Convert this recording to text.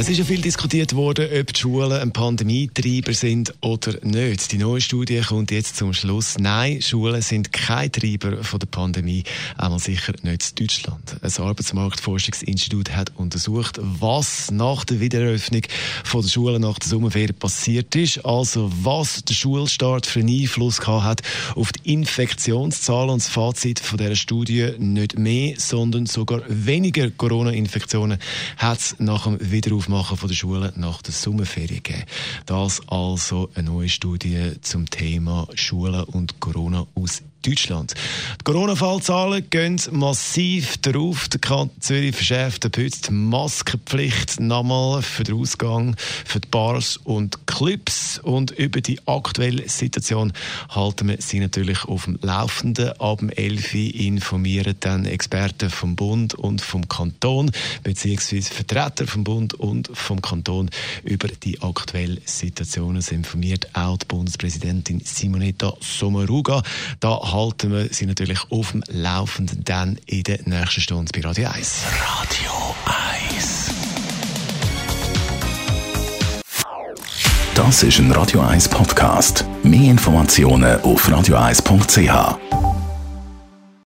es ist ja viel diskutiert worden, ob die Schulen ein Pandemietreiber sind oder nicht. Die neue Studie kommt jetzt zum Schluss. Nein, Schulen sind kein Treiber von der Pandemie, einmal sicher nicht in Deutschland. Ein Arbeitsmarktforschungsinstitut hat untersucht, was nach der Wiedereröffnung von der Schulen nach der Sommerferien passiert ist, also was der Schulstart für einen Einfluss hat auf die Infektionszahlen und das Fazit von dieser Studie nicht mehr, sondern sogar weniger Corona-Infektionen hat es nach dem Wiederaufbau Aufmachen von der Schulen nach der Sommerferien geben. Das also eine neue Studie zum Thema Schulen und Corona aus Deutschland. Die Corona-Fallzahlen gehen massiv darauf. Der Kanton Zürich verschärft die Maskenpflicht nochmal für den Ausgang, für die Bars und Clubs. Und über die aktuelle Situation halten wir Sie natürlich auf dem Laufenden. Ab dem 11 Uhr informieren dann Experten vom Bund und vom Kanton, beziehungsweise Vertreter vom Bund und vom Kanton über die aktuelle Situation. Es informiert auch die Bundespräsidentin Simonetta Sommaruga. Da halten wir Sie natürlich auf dem Laufenden dann in der nächsten Stunde bei Radio 1. Radio 1 Das ist ein Radio 1 Podcast. Mehr Informationen auf radio1.ch.